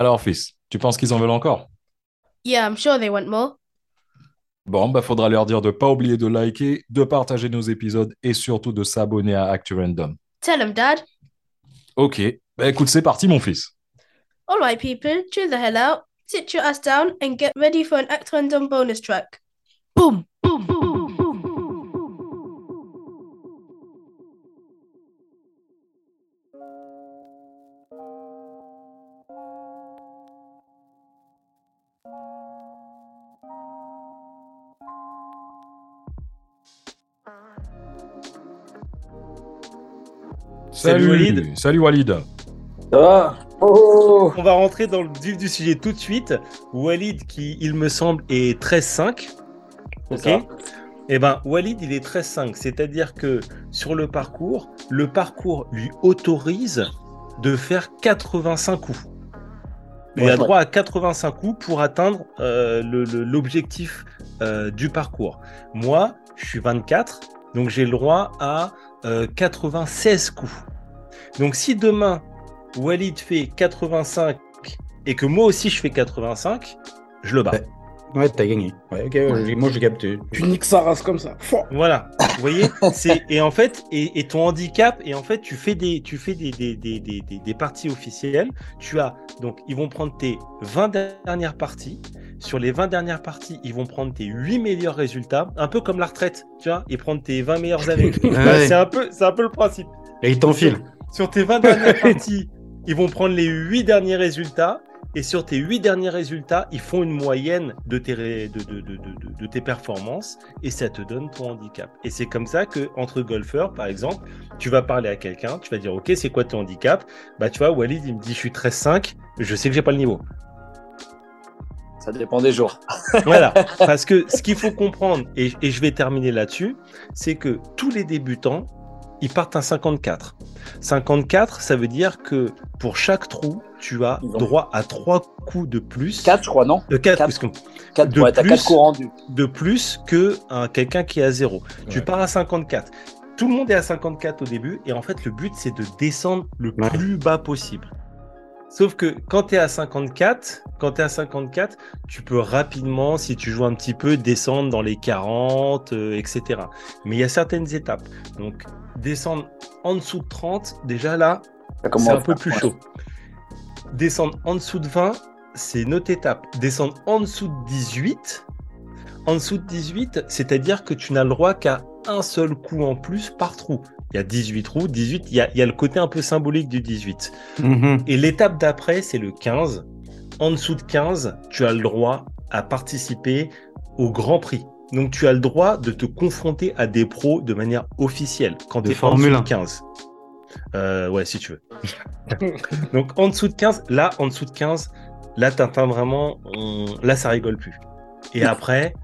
Alors, fils, tu penses qu'ils en veulent encore? Yeah, I'm sure they want more. Bon, bah faudra leur dire de pas oublier de liker, de partager nos épisodes et surtout de s'abonner à Actu Random. Tell them, Dad. Ok, bah écoute, c'est parti, mon fils. All right, people, chill the hell out, sit your ass down, and get ready for an Act Random bonus track. Boom, Salut, Walid. Salut Walid. Ça va Oh On va rentrer dans le vif du sujet tout de suite. Walid, qui, il me semble, est 13-5. C'est Ok. ça. Eh ben, Walid, il est 13-5. C'est-à-dire que sur le parcours, le parcours lui autorise de faire 85 coups. Il Ouais, a ouais. droit à 85 coups pour atteindre euh, l'objectif euh, du parcours. Moi, je suis 24, donc j'ai le droit à euh, 96 coups. Donc si demain, Walid fait 85 et que moi aussi je fais 85, je le bats. Ouais. Ouais, t'as gagné. Ouais, moi j'ai capté. Tu niques sa race comme ça. Fouah. Voilà, vous voyez, c'est et en fait et, et ton handicap et en fait tu fais des tu fais des des, des, des, des- des parties officielles. Tu as donc ils vont prendre tes 20 dernières parties. Sur les 20 dernières parties, ils vont prendre tes 8 meilleurs résultats, un peu comme la retraite, tu vois, ils prennent tes 20 meilleures années. Ouais. C'est un peu c'est un peu le principe. Et il t'enfile. Sur tes 20 dernières parties, ils vont prendre les 8 derniers résultats. Et sur tes 8 derniers résultats, ils font une moyenne de tes, ré- de, de, de, de, de- de tes performances et ça te donne ton handicap. Et c'est comme ça que entre golfeurs, par exemple, tu vas parler à quelqu'un, tu vas dire Ok, c'est quoi ton handicap? Bah, tu vois, Walid, il me dit Je suis 13-5, je sais que j'ai pas le niveau. Ça dépend des jours. Voilà, parce que ce qu'il faut comprendre, et, et je vais terminer là-dessus, c'est que tous les débutants, ils partent à 54. 54, ça veut dire que pour chaque trou, tu as ont- droit à 3 coups de plus. 4, je crois, non de 4, Quatre. 4, De ouais, plus. 4 coups rendus. de plus que un- quelqu'un qui est à 0. Tu Ouais. pars à 54. Tout le monde est à 54 au début, et en fait, le but, c'est de descendre le Ouais. plus bas possible. Sauf que quand tu es à 54, quand tu à 54, tu peux rapidement, si tu joues un petit peu, descendre dans les 40, euh, etc. Mais il y a certaines étapes. Donc, descendre en dessous de 30, déjà là, c'est un peu plus chaud. Descendre en dessous de 20, c'est une autre étape. Descendre en dessous de 18, en dessous de 18, c'est-à-dire que tu n'as le droit qu'à un seul coup en plus par trou. Il y a 18 trous, 18, il y a, il y a le côté un peu symbolique du 18. Mhm. Et l'étape d'après, c'est le 15. En dessous de 15, tu as le droit à participer au Grand Prix. Donc tu as le droit de te confronter à des pros de manière officielle quand De tu es en Formule dessous de 1. 15. Euh, ouais, si tu veux. Donc en dessous de 15, là, en dessous de 15, là, t'atteins vraiment, on- là, ça rigole plus. Et après,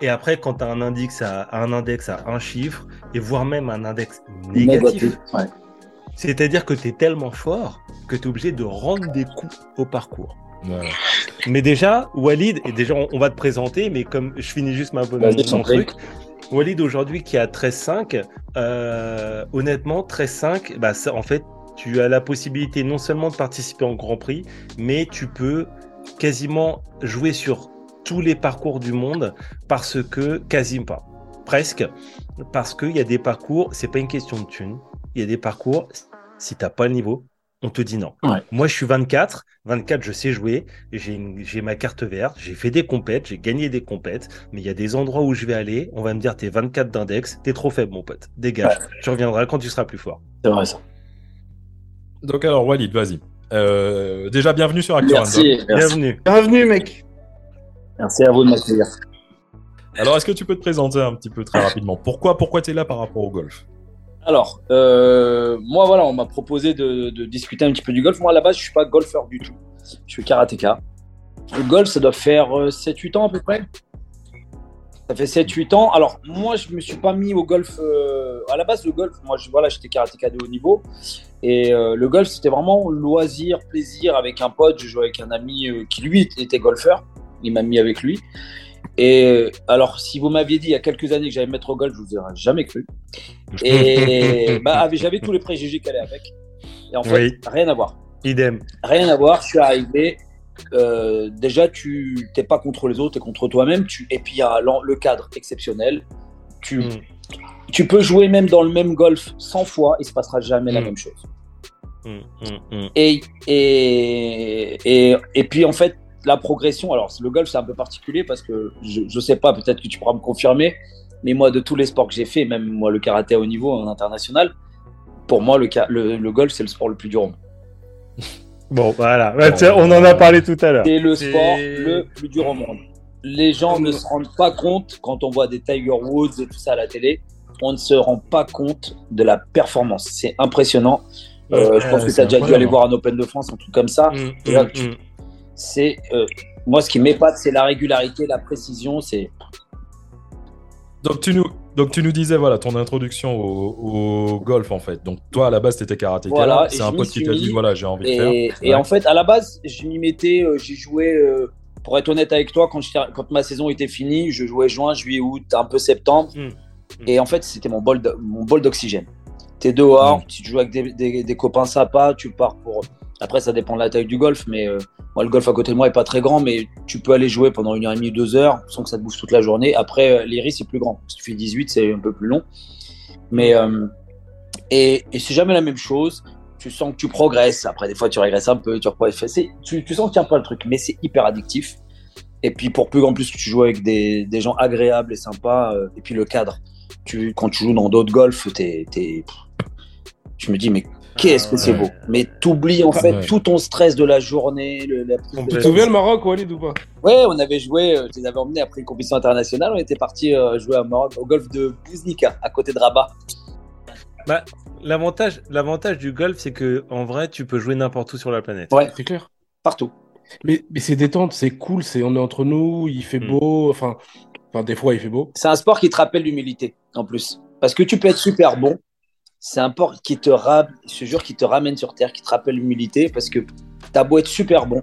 et après, quand tu as un index à un index à un chiffre, et voire même un index négatif, Négatif, ouais. c'est-à-dire que tu es tellement fort que tu es obligé de rendre des coups au parcours. Voilà. Mais déjà, Walid, et déjà on, on va te présenter, mais comme je finis juste ma Vas-y, mon truc, Walid aujourd'hui qui a 13-5, euh, honnêtement, 13-5, bah, ça, en fait, tu as la possibilité non seulement de participer en Grand Prix, mais tu peux quasiment jouer sur tous les parcours du monde parce que, quasiment pas, presque, parce qu'il y a des parcours, c'est pas une question de thunes, il y a des parcours, si t'as pas le niveau, on te dit non. Ouais. Moi, je suis 24, 24, je sais jouer, j'ai une- j'ai ma carte verte, j'ai fait des compètes, j'ai gagné des compètes, mais il y a des endroits où je vais aller, on va me dire t'es 24 d'index, t'es trop faible, mon pote, dégage, tu reviendras quand tu seras plus fort. C'est vrai ça. Donc alors Walid, vas-y. Euh, déjà bienvenue sur. Merci, merci. Bienvenue. Bienvenue, mec. Merci à vous de m'accueillir. Alors est-ce que tu peux te présenter un petit peu très rapidement? Pourquoi pourquoi tu es là par rapport au golf? Alors, euh, moi, voilà, on m'a proposé de, discuter un petit peu du golf. Moi, à la base, je suis pas golfeur du tout. Je suis karatéka. Le golf, ça doit faire euh, 7-8 ans à peu près. Ça fait 7-8 ans. Alors, moi, je me suis pas mis au golf. euh, à la base, le golf, moi, je, voilà, j'étais karatéka de haut niveau. Et euh, le golf, c'était vraiment loisir, plaisir avec un pote. Je jouais avec un ami euh, qui, lui, était golfeur. Il m'a mis avec lui. Et euh, alors, si vous m'aviez dit il y a quelques années que j'allais me mettre au golf, je vous aurais jamais cru. Et bah, j'avais tous les préjugés qu'elle allait avec. Et en fait, Oui. rien à voir. Idem. Rien à voir, je suis arrivé. euh, déjà, tu t'es pas contre les autres, tu es contre toi-même. Tu... Et puis, il y a le cadre exceptionnel. Tu, Mm. tu peux jouer même dans le même golf 100 fois, il se passera jamais la Mm. même chose. Mm, mm, mm. Et, et, et, et puis, en fait, la progression, alors le golf, c'est un peu particulier parce que je, je sais pas, peut-être que tu pourras me confirmer, mais moi, de tous les sports que j'ai fait, même moi, le karaté haut niveau en international, pour moi, le, le, le golf, c'est le sport le plus dur au monde. Bon, voilà. Ouais, tiens, on en a parlé tout à l'heure. C'est le sport le plus dur au monde. Les gens ne se rendent pas compte quand on voit des Tiger Woods et tout ça à la télé. On ne se rend pas compte de la performance. C'est impressionnant. Euh, je pense Ouais, que tu as déjà dû aller voir un Open de France, un truc comme ça. Mm, là, mm, tu- mm. C'est euh, moi ce qui m'épate, c'est la régularité, la précision. C'est Donc tu nous, donc tu nous disais voilà ton introduction au, au golf en fait. Donc toi à la base t'étais karatéka. Voilà, et c'est je un pote qui t'a dit voilà j'ai envie de faire. et, et en fait, à la base, je m'y mettais. euh, J'ai joué. euh, pour être honnête avec toi, quand, j'étais- quand ma saison était finie, je jouais juin, juillet, août, un peu septembre. Mm. Et en fait, c'était mon bol de- mon bol d'oxygène. T'es dehors, Mm. tu joues avec des, des- des copains sympas, tu pars pour. Après, ça dépend de la taille du golf, mais euh, moi, le golf à côté de moi est pas très grand, mais tu peux aller jouer pendant une heure et demie, deux heures, sans que ça te bouffe toute la journée. Après, euh, l'iris, c'est plus grand. Si tu fais 18, c'est un peu plus long. Mais. euh, et et c'est jamais la même chose. Tu sens que tu progresses. Après, des fois, tu régresses un peu, tu reprends Tu, tu sens que tu tiens pas le truc, mais c'est hyper addictif. Et puis, pour plus en plus, tu joues avec des, gens agréables et sympas. et puis, le cadre. Tu, quand tu joues dans d'autres golfs, je me dis, mais qu'est-ce que c'est beau? Mais t'oublies en fait Ouais. tout ton stress de la journée. Le, la prise de Tu Complètement. te souviens le Maroc, Walid, ou pas? Ouais, on avait joué, euh, je les avais emmenés après une compétition internationale. On était parti jouer à Maroc, au golf de Bouznika, à côté de Rabat. Bah, l'avantage, l'avantage du golf, c'est que en vrai, tu peux jouer n'importe où sur la planète. Ouais. C'est clair. Partout. Mais, mais c'est détente, c'est cool, c'est on est entre nous, il fait Mm. beau, enfin, enfin des fois il fait beau. C'est un sport qui te rappelle l'humilité, en plus. Parce que tu peux être super bon. C'est un sport qui te, qui ramène sur terre, qui te rappelle l'humilité. Parce que t'as beau être super bon,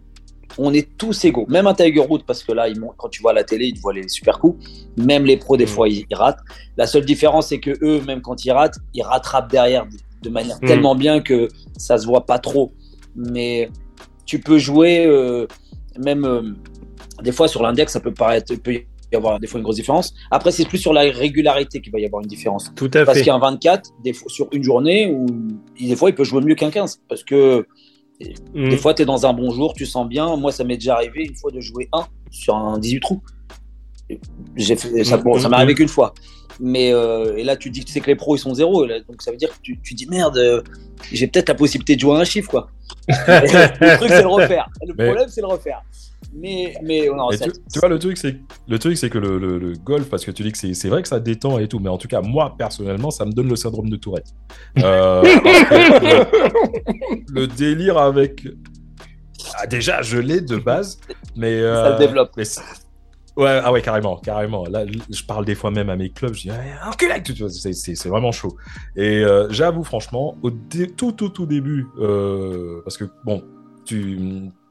on est tous égaux. Même un Tiger Woods, parce que là, ils quand tu vois à la télé, ils te voient les super coups. Même les pros, des fois, ils, ils ratent. La seule différence, c'est que eux, même quand ils ratent, ils rattrapent derrière de- manière Mm. tellement bien que ça se voit pas trop. Mais tu peux jouer, euh, même euh, des fois sur l'index, ça peut paraître, peut y avoir des fois une grosse différence. Après, c'est plus sur la régularité qu'il va y avoir une différence. Tout à Parce fait. qu'un 24, des fois, sur une journée, où des fois, il peut jouer mieux qu'un 15. Parce que Mm. des fois, tu es dans un bon jour, tu sens bien. Moi, ça m'est déjà arrivé une fois de jouer un sur un 18 trous. J'ai fait, ça, bon, ça m'est arrivé qu'une fois. Mais euh, et là, tu dis tu sais que les pros ils sont zéro. Là, donc ça veut dire que tu, tu dis merde, euh, j'ai peut-être la possibilité de jouer un chiffre quoi. le truc c'est le refaire. Le Mais- problème c'est le refaire. Mais mais Et ça- tu, tu vois, le truc, c'est le truc, c'est que le, le- le golf, parce que tu dis que c'est c'est vrai que ça détend et tout, mais en tout cas, moi, personnellement, ça me donne le syndrome de Tourette. Euh, que le, le délire avec. Ah, déjà, je l'ai de base, mais. Ça le euh, développe. mais ouais, ah ouais, carrément, carrément. Là, je parle des fois même à mes clubs, je dis, vois, c'est- vraiment chaud. Et euh, j'avoue, franchement, au tout, tout, tout début, euh, parce que, bon, tu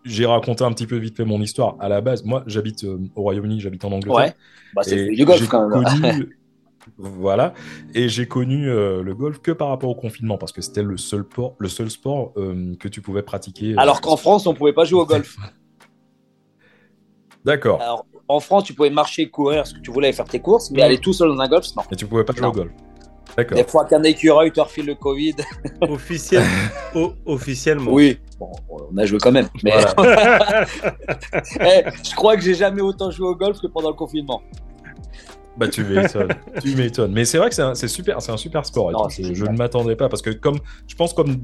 j'ai raconté un petit peu vite fait mon histoire. À la base, moi, j'habite euh, au Royaume-Uni, j'habite en Angleterre. ouais. Bah, c'est du golf quand même. connu- voilà. Et j'ai connu euh, le golf que par rapport au confinement, parce que c'était le seul sport, le seul sport euh, que tu pouvais pratiquer. Alors qu'en France, on pouvait pas jouer au golf. D'accord. En France, tu pouvais marcher, courir, ce que tu voulais faire tes courses, mais aller tout seul dans un golf, non. Et tu pouvais pas jouer Non. au golf. D'accord. Des fois qu'un écureuil te refile le Covid. Officiel... o- officiellement. Oui, bon, on a joué quand même. Mais Voilà. Eh, je crois que j'ai jamais autant joué au golf que pendant le confinement. Bah tu m'étonnes, tu m'étonnes. Mais c'est vrai que c'est un, c'est super, c'est un super sport. Non, je, ne m'attendais pas parce que comme je pense comme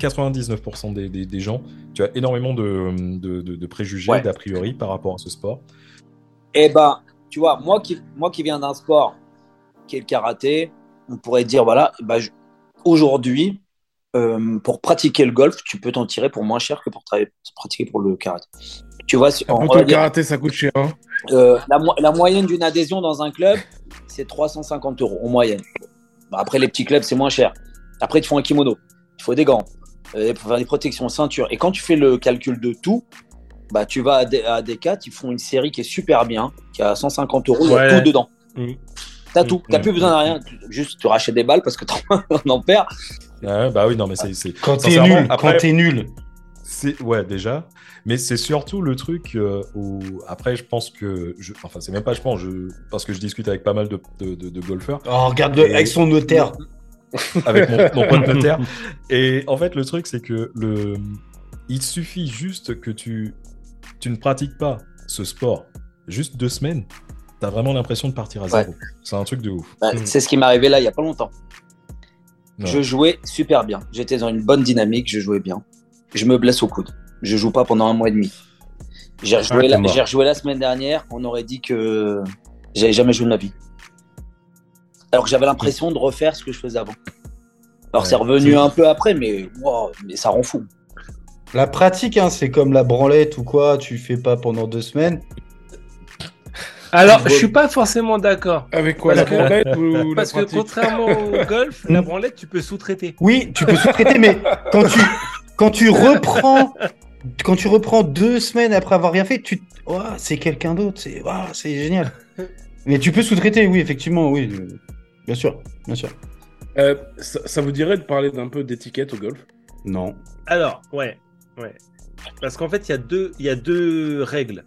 99% des, des- des gens, tu as énormément de, de, de- de préjugés, Ouais. d'a priori par rapport à ce sport. Eh ben, tu vois, moi qui, moi qui viens d'un sport qui est le karaté, on pourrait dire, voilà, bah, aujourd'hui, euh, pour pratiquer le golf, tu peux t'en tirer pour moins cher que pour pratiquer pour le karaté. Tu vois, si- on Après, va tout le karaté, ça coûte cher. Hein. euh, la, mo- la moyenne d'une adhésion dans un club, c'est 350 euros en moyenne. Après, les petits clubs, c'est moins cher. Après, il te faut un kimono, il faut des gants, euh, il faut faire des protections, ceinture. Et quand tu fais le calcul de tout, bah, tu vas à, D- à D4, ils font une série qui est super bien, qui a 150 euros, il y a Ouais. tout dedans. Mm. T'as tout, t'as Mm. plus besoin de rien. Juste, tu rachètes des balles parce que t'en en perd. Ouais, bah oui, non, mais c'est. Quand t'es nul, après- quand t'es nul, C'est ouais déjà, mais c'est surtout le truc euh, où après je pense que je... enfin c'est même pas je pense je... parce que je discute avec pas mal de, de, de- de golfeurs Oh, regarde Et- avec son notaire. avec mon, mon pote notaire et en fait le truc c'est que le il suffit juste que tu tu ne pratiques pas ce sport juste deux semaines t'as vraiment l'impression de partir à Ouais. zéro c'est un truc de ouf Bah, Mm. C'est ce qui m'est arrivé là il y a pas longtemps. Ouais. Je jouais super bien. J'étais dans une bonne dynamique, je jouais bien. Je me blesse au coude. Je joue pas pendant un mois et demi. J'ai rejoué, t'es la, mort. j'ai rejoué la semaine dernière, on aurait dit que j'avais jamais joué de ma vie. Alors que j'avais l'impression de refaire ce que je faisais avant. Alors Ouais. c'est revenu un peu après, mais, wow, mais ça rend fou. La pratique, hein, c'est comme la branlette ou quoi, tu fais pas pendant deux semaines. Alors, je suis pas forcément d'accord. Avec quoi Parce La que- branlette ou la Parce que pratique contrairement au golf, la branlette, tu peux sous-traiter. Oui, tu peux sous-traiter, mais quand tu, quand tu reprends, quand tu reprends deux semaines après avoir rien fait, tu, Ouah, c'est quelqu'un d'autre, c'est, ouah, c'est génial. Mais tu peux sous-traiter, oui, effectivement, oui, euh, bien sûr, bien sûr. Euh, ça, ça vous dirait de parler d'un peu d'étiquette au golf? Non. Alors, ouais, ouais. Parce qu'en fait, il y, a deux- il y a deux règles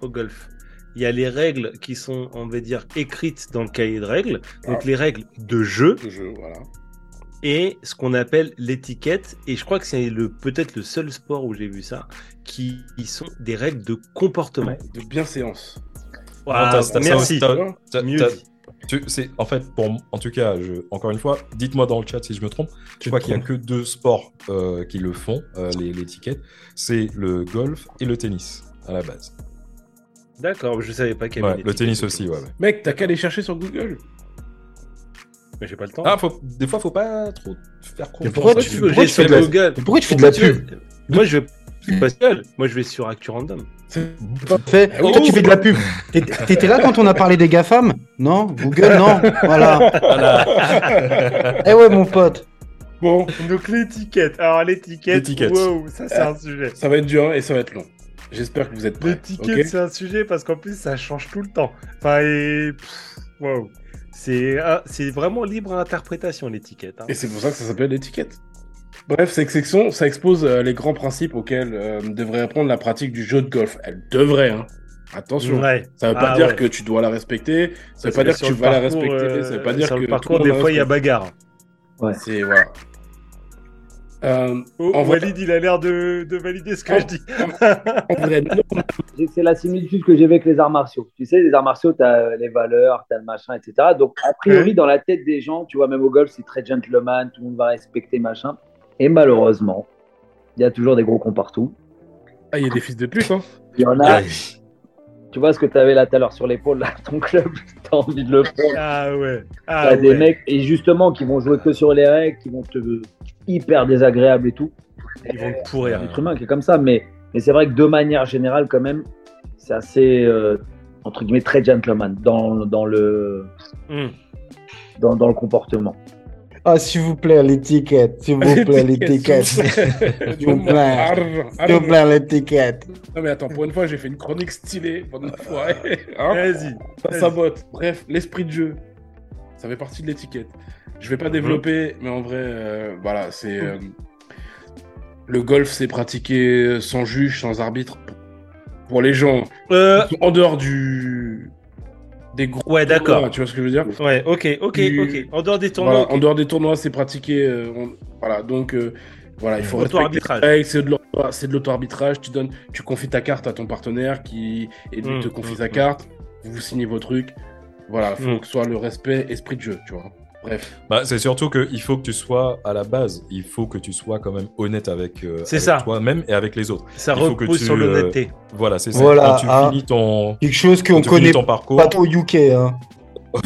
au golf. Il y a les règles qui sont, on va dire, écrites dans le cahier de règles, donc Ah. les règles de jeu, de jeu Voilà. et ce qu'on appelle l'étiquette. Et je crois que c'est le peut-être le seul sport où j'ai vu ça, qui, sont des règles de comportement. De bienséance. Ça merci. aussi, t'as- T'as- C'est en fait pour en tout cas je, encore une fois dites-moi dans le chat si je me trompe je crois qu'il y a que deux sports euh, qui le font euh, les l'étiquette c'est le golf et le tennis à la base D'accord, je savais pas qu'il y avait Ouais, le tennis au aussi ouais, ouais. Mec, t'as qu'à aller chercher sur Google. Mais j'ai pas le temps. ah faut, des fois faut pas trop faire confiance pourquoi tu Google. veux- pourquoi tu tu fais de la- Google Mais pourquoi tu fais de la Pourquoi pub Moi, je vais je suis pas seul. Moi, je vais sur Actu Random. Fais- Ah. Toi, tu fais de la pub. T'étais là quand on a parlé des GAFAM? Non? Google, non? Voilà. Voilà. Eh ouais, mon pote. Bon, Donc l'étiquette. Alors l'étiquette. L'étiquette. Wow, ça c'est un sujet. ça va être dur et ça va être long. J'espère que vous êtes prêts. L'étiquette, c'est un sujet parce qu'en plus, ça change tout le temps. Enfin, et. pff, Wow. C'est ah, c'est vraiment libre à interprétation, l'étiquette. hein. Et c'est pour ça que ça s'appelle l'étiquette. Bref, cette section, ça expose euh, les grands principes auxquels euh, devrait apprendre la pratique du jeu de golf. Elle devrait, hein. Attention. Ouais. Ça veut pas Ah dire ouais. que tu dois la respecter. Ça veut Parce pas dire que tu vas la respecter. euh, Ça veut pas dire sur que le parcours, monde des fois, il y a bagarre. C'est voilà. Euh, Oh, En vrai- Walid, il a l'air de, de valider ce que Oh. je dis. C'est la similitude que j'ai avec les arts martiaux. Tu sais, les arts martiaux, tu as les valeurs, tu as le machin, etc. Donc, a priori, dans la tête des gens, tu vois, même au golf, c'est très gentleman, tout le monde va respecter, machin. Et malheureusement, il y a toujours des gros cons partout. Ah, il y a des fils de pute, hein. Il y en a, tu vois ce que tu avais là tout à l'heure sur l'épaule, là, ton club, tu as envie de le prendre. Ah ouais. T'as Ah des ouais. mecs, et justement, qui vont jouer que sur les règles, qui vont te hyper désagréables et tout. Ils vont te pourrir. un être humain qui est comme ça, mais, mais c'est vrai que de manière générale, quand même, c'est assez, euh, entre guillemets, très gentleman dans, dans, le, Hmm. dans, dans le comportement. Ah, s'il vous plaît, l'étiquette. S'il vous plaît, l'étiquette. S'il S'il vous plaît. Arr, vous plaît, l'étiquette. Non mais attends, pour une fois, j'ai fait une chronique stylée pendant une fois. Hein Vas-y. ça sabote. Bref, l'esprit de jeu, ça fait partie de l'étiquette. Je vais pas développer, mais en vrai, euh, voilà, c'est euh, le golf, c'est pratiqué sans juge, sans arbitre. Pour les gens Euh, qui sont en dehors du des gros ouais, d'accord. tu vois ce que je veux dire Ouais, ok, ok, Du- ok. En dehors des tournois, Voilà. En dehors des tournois, c'est pratiqué. euh, on- Voilà, donc euh, voilà, il faut respecter C'est de l'auto-arbitrage. Tu donnes, tu confies ta carte à ton partenaire qui et lui Mm, te confie mm, sa mm. carte. Vous signez vos trucs. Voilà, faut Mm. que ce soit le respect, esprit de jeu, tu vois. Bref. Bah, c'est surtout qu'il faut que tu sois à la base il faut que tu sois quand même honnête avec, euh, avec toi-même et avec les autres Ça il faut que repose tu, sur euh, l'honnêteté. voilà c'est ça Voilà, quand tu ah. finis ton Quelque chose qu'on connaît ton parcours pas trop UK. Hein.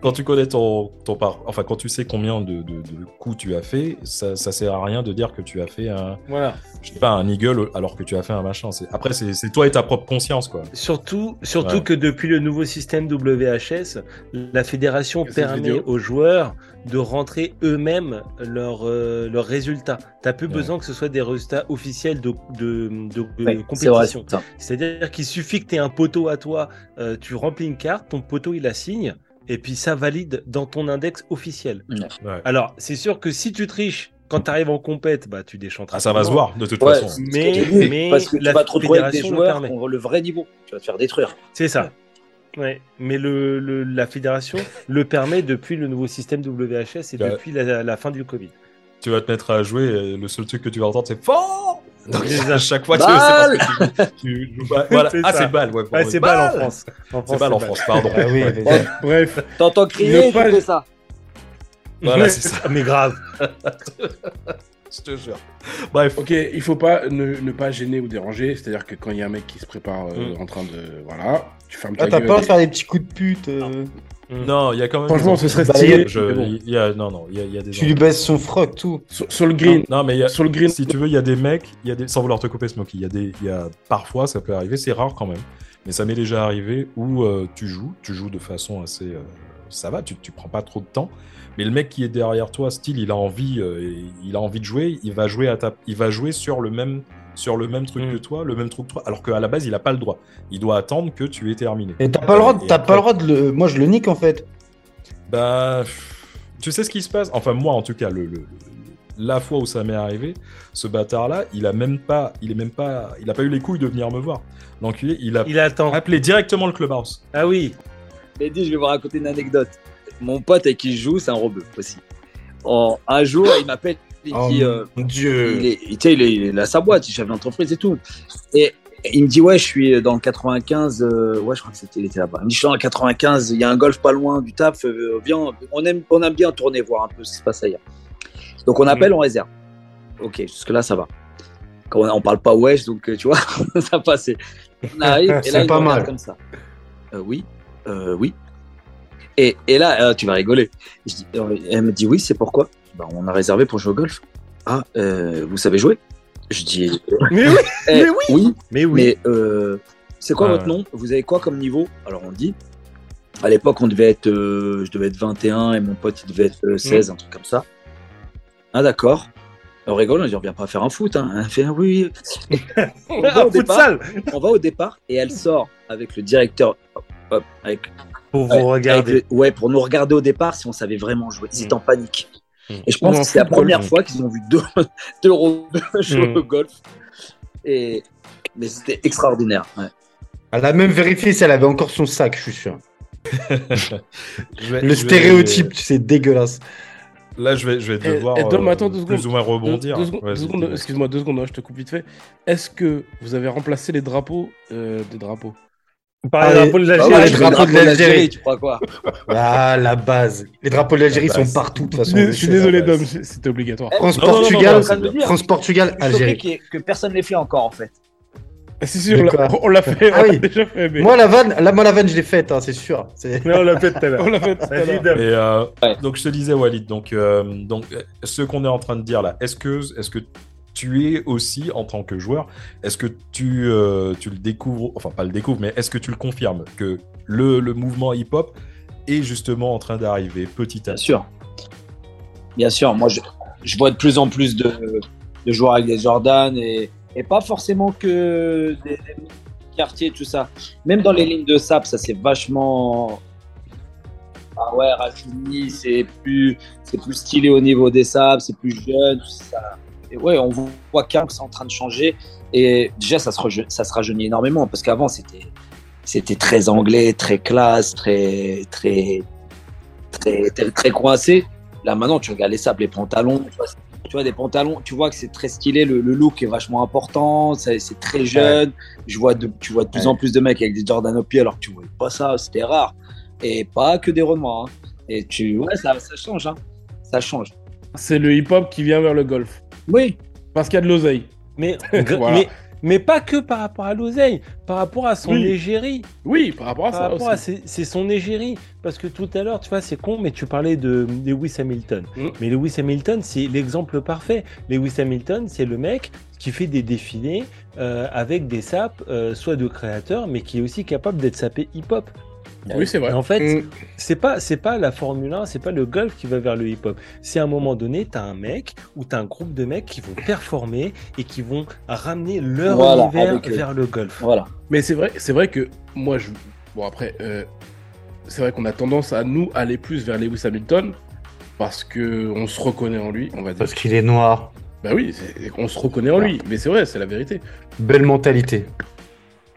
quand tu connais ton, ton par... enfin quand tu sais combien de, de, de coups tu as fait, ça, ça sert à rien de dire que tu as fait un, Voilà. je sais pas, un eagle alors que tu as fait un machin. C'est- Après, c'est c'est toi et ta propre conscience, quoi. Surtout, surtout Ouais. que depuis le nouveau système WHS, la fédération permet aux joueurs de rentrer eux-mêmes leurs euh, leurs résultats. T'as plus Ouais. besoin que ce soit des résultats officiels de, de, de- de Ouais, c'est vrai, compétition. C'est-à-dire qu'il suffit que tu aies un poteau à toi, euh, tu remplis une carte, ton poteau il la signe, et puis ça valide dans ton index officiel. Ouais. Alors, c'est sûr que si tu triches quand tu arrives en compète, bah, tu déchanteras. Ah, ça va se voir, de toute Ouais, façon. Mais- mais parce que tu la vas te retrouver avec des fédération le joueurs ont le vrai niveau. Tu vas te faire détruire. C'est ça. Ouais, mais le, le- la fédération le permet depuis le nouveau système WHS et Ouais. depuis la, la fin du Covid. Tu vas te mettre à jouer, et le seul truc que tu vas entendre, c'est fort Donc, C'est à chaque fois, tu Balle sais parce que tu, tu joues pas. Voilà. C'est Ah, c'est balle, ouais. Ouais, moi. c'est balle en France. En C'est balle en France, pardon. Ah oui, Ouais. Bref, T'entends crier, Ne tu pas- fais ça. Voilà, c'est ça, Mais grave. je te jure. Bref, ok, il faut pas ne, ne pas gêner ou déranger. C'est-à-dire que quand il y a un mec qui se prépare euh, Mm. en train de. Voilà, tu fermes ta Ah, t'as gueule. peur de faire des petits coups de pute euh, non, il y a quand même. Franchement, ce serait stylé. Non, non, il y a, il y a des. Tu lui baisses son froc, tout. Sur, sur le green, Non, mais il y a, sur le green, si tu veux, il y a des mecs, il y a des, sans vouloir te couper, Smokey, il y a des, il y a, parfois, ça peut arriver, c'est rare quand même, mais ça m'est déjà arrivé où euh, tu joues, tu joues de façon assez, euh, ça va, tu, tu prends pas trop de temps, mais le mec qui est derrière toi, style, il a envie, euh, il a envie de jouer, il va jouer à ta, il va jouer sur le même, sur le même truc Mm. que toi, le même truc que toi, alors qu'à la base, il a pas le droit, il doit attendre que tu aies terminé. Et t'as pas le droit, t'as après- pas le droit de le. Moi, je le nique en fait. Bah, tu sais ce qui se passe? Enfin, moi, en tout cas, le, le- la fois où ça m'est arrivé, ce bâtard-là, il a même pas, il est même pas, il a pas eu les couilles de venir me voir. L'enculé, il a Il attend. appelé directement le clubhouse. Ah oui. Mais dis, je vais vous raconter une anecdote. Mon pote avec qui je joue, c'est un rebeu aussi. En- un jour, il m'appelle, il Oh dit, euh, mon dieu. il, est, tu sais, il, est, il est à sa boîte, il est chef d'entreprise et tout. Et il me dit, ouais, je suis dans le 95, euh, ouais, je crois que c'était, il était là-bas. Il me dit, je suis dans le 95, il y a un golf pas loin du taf, euh, viens, on aime, on aime bien tourner, voir un peu ce qui se passe ailleurs. Donc on appelle, on réserve. Ok, jusque-là, ça va. Quand on, on parle pas wesh, donc tu vois, ça passe. On arrive, et là, il pas mal. comme ça. Oui, oui. Et, et là, tu vas rigoler. Je dis, elle me dit, oui, c'est pourquoi? Bah, On a réservé pour jouer au golf. Ah, euh, vous savez jouer? Je dis, Mais oui. eh, Mais oui, Mais oui. mais euh, c'est quoi Ah votre nom? Vous avez quoi comme niveau? Alors on dit. À l'époque, on devait être, euh, je devais être 21 et mon pote il devait être euh, 16, Mm. un truc comme ça. Ah d'accord. On rigole, on dit on vient pas faire un foot. Hein. Elle fait ah oui. oui. on, va Un au départ, on va au départ et elle sort avec le directeur. hop, hop, avec, Pour avec vous regarder. le- ouais, pour nous regarder au départ si on savait vraiment jouer. Ils étaient en panique. Mm. Et je pense que c'est la première fois qu'ils ont vu deux, deux jouer Mm. au golf. Et, mais c'était extraordinaire. ouais. Elle a même vérifié si elle avait encore son sac, je suis sûr. Je vais- Le je vais- stéréotype, c'est dégueulasse. Là, je vais, je vais Eh, devoir eh, Dom, euh, attends deux plus secondes. ou moins rebondir. Ouais, excuse-moi, deux secondes, je te coupe vite fait. Est-ce que vous avez remplacé les drapeaux euh, des drapeaux? Par les Ah, drapeaux de Bah l'Algérie. ouais, les drapeaux le de l'Algérie. tu crois quoi? Ah, la base. Les drapeaux de l'Algérie La sont partout, de toute façon. je suis c'est désolé, la. Dom, c'est- c'était obligatoire. France, Non, non, non, non, Portugal, non, c'est bien. France, Portugal, Je suis choqué Algérie. que personne ne l'ait fait encore en fait. Ah, si, si, De on l'a- l'a fait, Ah on l'a oui. déjà fait, mais Moi, la vanne, là, moi, la vanne, je l'ai faite, hein, c'est sûr. C'est- Mais on l'a fait tout à l'heure. on l'a fait tout à Vas-y, l'heure. Dom. Et euh, Ouais. donc je te disais Walid, donc euh, donc ce qu'on est en train de dire là, est-ce que est-ce que tu es aussi en tant que joueur, est-ce que tu euh, tu le découvres, enfin pas le découvres, mais est-ce que tu le confirmes que le, le mouvement hip-hop est justement en train d'arriver petit à Bien petit sûr. Bien sûr, moi je, je vois de plus en plus de, de joueurs avec des Jordan et, et pas forcément que des, des quartiers, tout ça. Même dans les lignes de sable, ça c'est vachement. Ah ouais, rajeuni, c'est plus, plus stylé au niveau des sables, c'est plus jeune, tout ça. Et ouais, on voit quand c'est en train de changer. Et déjà, ça se, reje- ça se rajeunit énormément parce qu'avant, c'était, c'était très anglais, très classe, très, très, très, très, très coincé. Là, maintenant, tu regardes les sables, les pantalons, tu vois, tu vois, des pantalons, tu vois que c'est très stylé, le, le look est vachement important, c'est c'est très jeune. Je vois de, tu vois de plus Ouais. en plus de mecs avec des Jordan au pied alors que tu vois pas ça, c'était rare. Et pas que des Renoirs. hein. Et tu, ouais, ça, ça change, hein. Ça change. C'est le hip-hop qui vient vers le golf. Oui, Parce qu'il y a de l'oseille. Mais, Voilà. mais, mais pas que par rapport à l'oseille, par rapport à son Oui. égérie. Oui, par rapport à Par ça rapport à aussi. c'est c'est son égérie. Parce que tout à l'heure, tu vois, c'est con, mais tu parlais de Lewis Hamilton. Mm. Mais Lewis Hamilton, c'est l'exemple parfait. Lewis Hamilton, c'est le mec qui fait des défilés euh, avec des sapes, euh, soit de créateurs, mais qui est aussi capable d'être sapé hip-hop. Oui, c'est vrai. Et en fait, Mm. c'est pas c'est pas la Formule 1, c'est pas le golf qui va vers le hip-hop. C'est à un moment donné, tu as un mec ou tu as un groupe de mecs qui vont performer et qui vont ramener leur Voilà, univers eux. vers le golf. voilà. Mais c'est vrai, c'est vrai que moi, je... bon après, euh, c'est vrai qu'on a tendance à nous aller plus vers Lewis Hamilton parce que on se reconnaît en lui, on va dire. Parce qu'il est noir. Bah oui, on se reconnaît en lui, mais c'est vrai, c'est la vérité. Belle mentalité.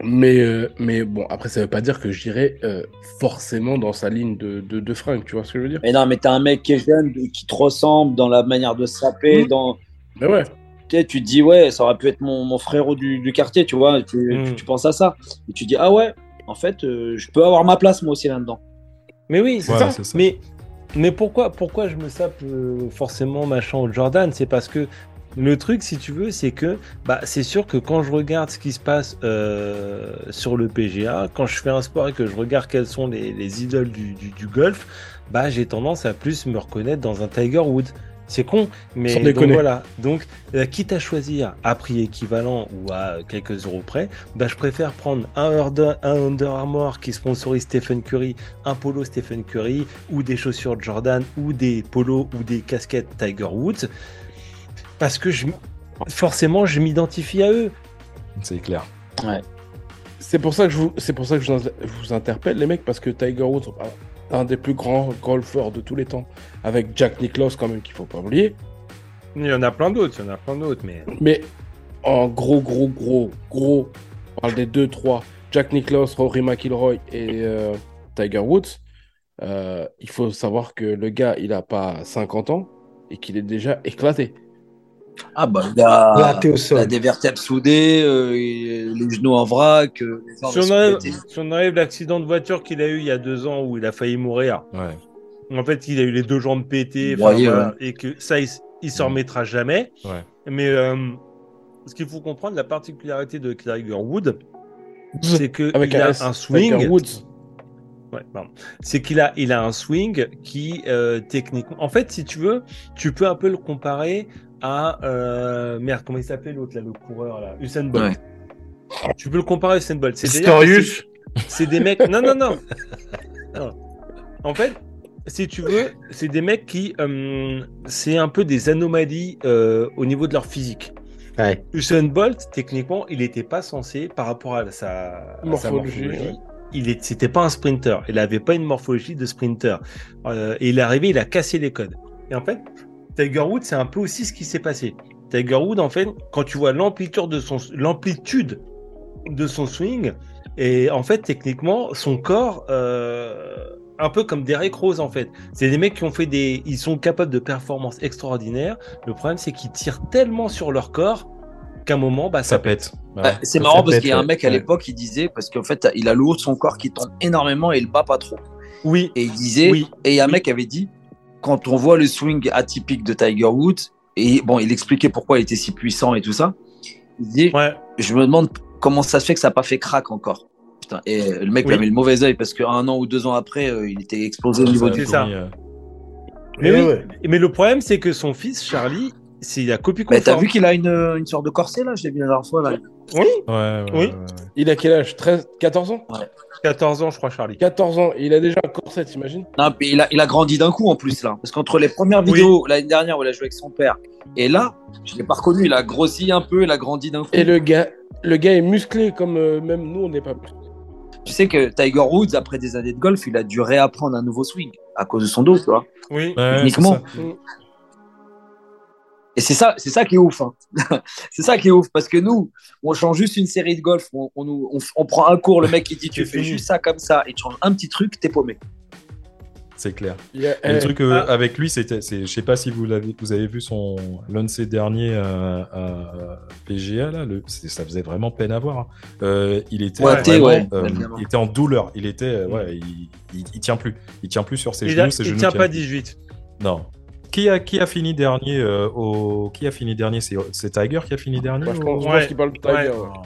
Mais, euh, mais bon, après, ça veut pas dire que j'irai euh, forcément dans sa ligne de, de, de fringues, tu vois ce que je veux dire? Mais non, mais t'as un mec qui est jeune, qui te ressemble dans la manière de se saper, Mhm. dans. Mais ouais, Tu sais, tu te dis, ouais, ça aurait pu être mon, mon frérot du, du quartier, tu vois. Tu, Mhm. tu, tu penses à ça. Et tu dis, ah ouais, en fait, euh, je peux avoir ma place moi aussi là-dedans. Mais oui, c'est Voilà, ça. Mais, mais pourquoi, pourquoi je me sape euh, forcément machin au Jordan? C'est parce que le truc, si tu veux, c'est que bah, c'est sûr que quand je regarde ce qui se passe euh, sur le PGA, quand je fais un sport et que je regarde quelles sont les, les idoles du, du, du golf, bah, j'ai tendance à plus me reconnaître dans un Tiger Woods. C'est con, mais donc voilà. Donc, euh, quitte à choisir à prix équivalent ou à quelques euros près, bah, je préfère prendre un Under, un Under Armour qui sponsorise Stephen Curry, un polo Stephen Curry, ou des chaussures Jordan, ou des polos ou des casquettes Tiger Woods, parce que je, forcément, je m'identifie à eux. C'est clair. c'est pour ça que je vous, c'est pour ça que je vous, je vous interpelle, les mecs, parce que Tiger Woods, un des plus grands golfeurs de tous les temps, avec Jack Nicklaus quand même, qu'il faut pas oublier. Il y en a plein d'autres, il y en a plein d'autres, mais Mais en gros, gros, gros, gros, on parle des deux, trois, Jack Nicklaus, Rory McIlroy et euh, Tiger Woods. euh, il faut savoir que le gars, il a pas 50 ans et qu'il est déjà éclaté. Ah bah, il a, il a des vertèbres soudées, euh, les genoux en vrac. euh, si on enlève, si on enlève l'accident de voiture qu'il a eu il y a deux ans où il a failli mourir, Ouais. en fait, il a eu les deux jambes pétées, voyez, voilà, et que ça, il, il s'en Ouais. remettra jamais. Ouais. Mais euh, ce qu'il faut comprendre, la particularité de Tiger Wood, c'est que Avec il a S, un swing. Ouais. C'est qu'il a, il a un swing qui, euh, techniquement. En fait, si tu veux, tu peux un peu le comparer à. euh, Merde, comment il s'appelait l'autre, là, le coureur, là? Usain Bolt. Tu peux le comparer à Usain Bolt. C'est- C'est des mecs. Non, non, non. Non. En fait, si tu veux, c'est des mecs qui. euh, c'est un peu des anomalies euh, au niveau de leur physique. Ouais. Usain Bolt, techniquement, il n'était pas censé, par rapport à sa à sa Morphologie, il est, c'était pas un sprinter. Il n'avait pas une morphologie de sprinter. Euh, et il est arrivé, il a cassé les codes. Et en fait, Tiger Woods, c'est un peu aussi ce qui s'est passé. Tiger Woods, en fait, quand tu vois l'amplitude de son, l'amplitude de son swing, et en fait, techniquement, son corps, euh, un peu comme Derek Rose, en fait. C'est des mecs qui ont fait des, ils sont capables de performances extraordinaires. Le problème, c'est qu'ils tirent tellement sur leur corps qu'à un moment, bah, Ça ça pète. Ouais, Ouais. c'est Ça marrant parce qu'il y a un ouais. mec à l'époque qui disait, parce qu'en fait, il a le haut de son corps qui tombe énormément et il bat pas trop. Oui, Et il disait, oui. et il y a un oui. mec qui avait dit, quand on voit le swing atypique de Tiger Woods, et bon, il expliquait pourquoi il était si puissant et tout ça, il dit, Ouais. je me demande comment ça se fait que ça n'a pas fait crack encore. Putain, et le mec Oui. lui a mis le mauvais œil parce qu'un an ou deux ans après, euh, il était explosé au niveau a du. Ça. euh, Mais, Eh oui. ouais. mais le problème, c'est que son fils, Charlie, c'est la copie Mais t'as conforme. vu qu'il a une, une sorte de corset là Je l'ai vu la dernière fois là. Oui, Ouais, ouais, Oui. ouais, ouais. Il a quel âge? 13, 14 ans? 14 ans, je crois, Charlie. 14 ans, et il a déjà un corset, t'imagines? Non, puis il a, il a grandi d'un coup en plus là. Parce qu'entre les premières Oui. vidéos l'année dernière où il a joué avec son père et là, je l'ai pas reconnu. Il a grossi un peu, il a grandi d'un coup. Et le gars, le gars est musclé comme euh, même nous, on n'est pas musclé. Tu sais que Tiger Woods, après des années de golf, il a dû réapprendre un nouveau swing à cause de son dos, tu vois. Oui. Ouais, Techniquement. Et c'est ça, c'est ça qui est ouf. hein. c'est ça qui est ouf parce que nous, on change juste une série de golf, on, on, nous- on, on prend un cours, le mec il dit tu fais juste ça comme ça et tu changes un petit truc, t'es paumé. C'est clair. Il y a- Et le eh, truc euh, ah. avec lui, c'était, je sais pas si vous l'avez, vous avez vu son l'un de ses derniers euh, à PGA là, le, ça faisait vraiment peine à voir. hein. Euh, il était Ouais, t'es, vraiment, ouais, euh, évidemment. il était en douleur. Il était, euh, ouais, il, il, il tient plus, il tient plus sur ses Il, genoux. a, ses il genoux tient pas plus. 18. Non. Qui a, qui a fini dernier euh, au, qui a fini dernier, c'est, Tiger qui a fini dernier. moi, je pense, je Ouais. pense qu'il parle de Tiger. Ouais. ouais. Oh,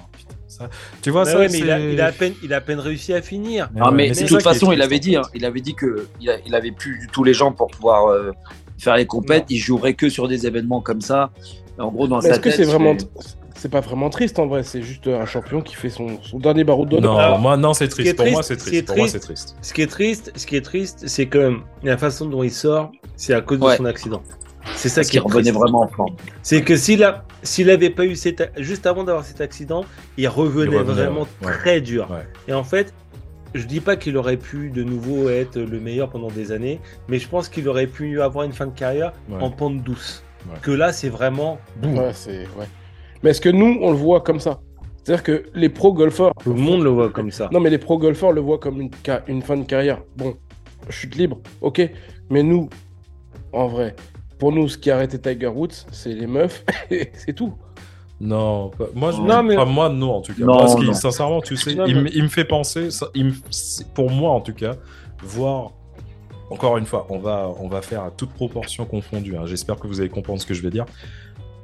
ça- Tu vois Mais ça, ouais, mais il a, il a à peine, il a à peine réussi à finir. Mais Non, mais, mais de toute façon, il triste, avait dit, hein, il avait dit que il, a- il avait plus du tout les gens pour pouvoir euh, faire les compètes. Il jouerait que sur des événements comme ça. En gros, dans Mais sa est-ce que tête, c'est vraiment. c'est- pas vraiment triste en vrai, c'est juste un champion qui fait son, son dernier barreau de Non, Alors, moi non, c'est qui est triste. Pour moi, triste- c'est ce qui est triste. Pour moi, triste- c'est triste. Ce qui est triste, ce qui est triste, c'est que la façon dont il sort, c'est à cause de son accident. C'est ça Parce qui revenait vraiment en forme. C'est que s'il a, s'il avait pas eu cet, juste avant d'avoir cet accident, il revenait Il revenait, vraiment ouais. Ouais. très dur. Ouais. Et en fait, je dis pas qu'il aurait pu de nouveau être le meilleur pendant des années, mais je pense qu'il aurait pu avoir une fin de carrière Ouais. en pente douce. Ouais. Que là, c'est vraiment boum. Ouais, c'est. Ouais. Mais est-ce que nous, on le voit comme ça? C'est-à-dire que les pro golfeurs. Tout le monde le voit comme ça. Non, mais les pro golfeurs le voient comme une, une fin de carrière. Bon, chute libre, ok. Mais nous, en vrai, pour nous, ce qui a arrêté Tiger Woods, c'est les meufs, et c'est tout. Non, pas- moi, je, Non, mais- pas moi, non, en tout cas. Non, Parce non. sincèrement, tu sais, Non, il, mais- me- il me fait penser, ça- il me- c'est- pour moi en tout cas, voir, encore une fois, on va, on va faire à toute proportion confondue. hein. J'espère que vous allez comprendre ce que je vais dire.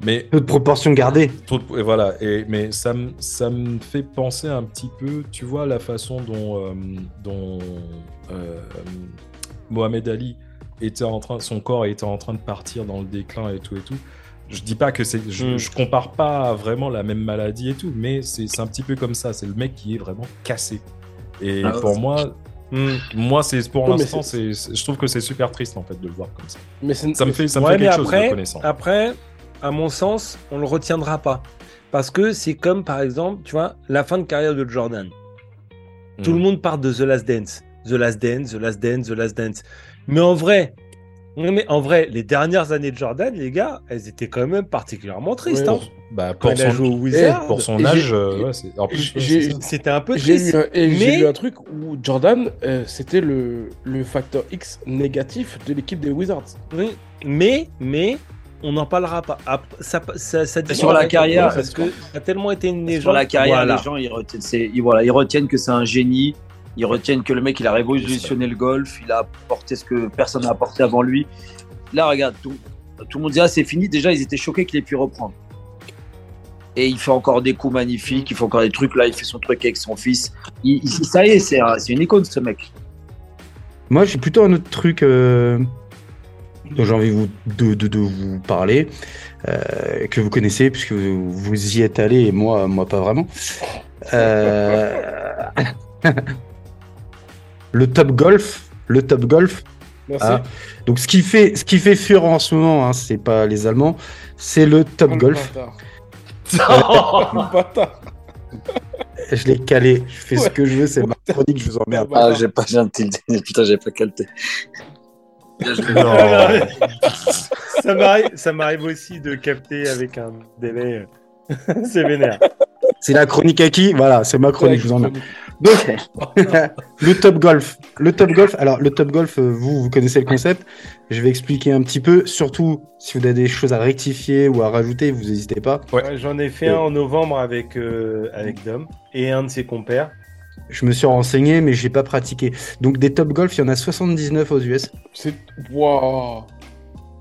Mais Peu de proportion gardée. Et voilà, et, mais ça me, ça me fait penser un petit peu, tu vois, la façon dont, euh, dont euh, Mohamed Ali était en train, son corps était en train de partir dans le déclin et tout et tout. Je dis pas que c'est, je, Mm. je compare pas vraiment la même maladie et tout, mais c'est c'est un petit peu comme ça. C'est le mec qui est vraiment cassé. Et Ah, pour c'est- moi, Hmm. moi c'est pour Oui, l'instant, c'est- je trouve que c'est super triste en fait de le voir comme ça. Mais Ça me fait, ça me Ouais, fait quelque chose de après, connaissant. après, à mon sens, on le retiendra pas. Parce que c'est comme, par exemple, tu vois, la fin de carrière de Jordan. Tout Mm. le monde parle de The Last Dance. The Last Dance, The Last Dance, The Last Dance. Mais en vrai, mais en vrai, les dernières années de Jordan, les gars, elles étaient quand même particulièrement tristes. Ouais. hein. Bah, Quand pour son, joué au Wizards, pour son âge, euh, ouais, en plus, c'était un peu triste. lu, un- et j'ai Mais- lu un truc où Jordan, euh, c'était le, le facteur X négatif de l'équipe des Wizards. Oui, mais, mais, on n'en parlera pas. Ap- Ça, ça, ça Sur la carrière, parce que ça a tellement été une légende. Sur la carrière, Voilà. les gens, ils retiennent, ils, voilà, ils retiennent que c'est un génie. Ils retiennent que le mec, il a révolutionné le golf. Il a apporté ce que personne n'a apporté avant lui. Là, regarde, tout, tout le monde dit ah, c'est fini. Déjà, ils étaient choqués qu'il ait pu reprendre. Et il fait encore des coups magnifiques. Il fait encore des trucs. Là, il fait son truc avec son fils. Il- il- ça y est, c'est un- c'est une icône, ce mec. Moi, j'ai plutôt un autre truc euh, dont j'ai envie de- de vous parler, euh, que vous connaissez, puisque vous, vous y êtes allé et moi, moi pas vraiment. Euh, le Top Golf, le Top Golf. Merci. Ah. Donc, ce qui fait, ce qui fait fureur en ce moment, hein, c'est pas les Allemands, c'est le Top Oh, le Golf. bâtard. Le bâtard. Je l'ai calé, je fais ce que je veux, c'est ma chronique, je vous emmerde. Ah, j'ai pas, j'ai un tilde. Putain, j'ai pas capté. Non. ça m'arrive, ça m'arrive aussi de capter avec un délai. c'est vénère. C'est la chronique à qui Voilà, c'est ma chronique, je vous emmerde. Donc, le top golf. Le top golf, alors le top golf, euh, vous, vous connaissez le concept. Je vais expliquer un petit peu. Surtout, si vous avez des choses à rectifier ou à rajouter, vous n'hésitez pas. Ouais, J'en ai fait un en novembre avec, euh, avec Dom et un de ses compères. Je me suis renseigné, mais j'ai pas pratiqué. Donc, des top golf, il y en a 79 aux US. C'est. Waouh.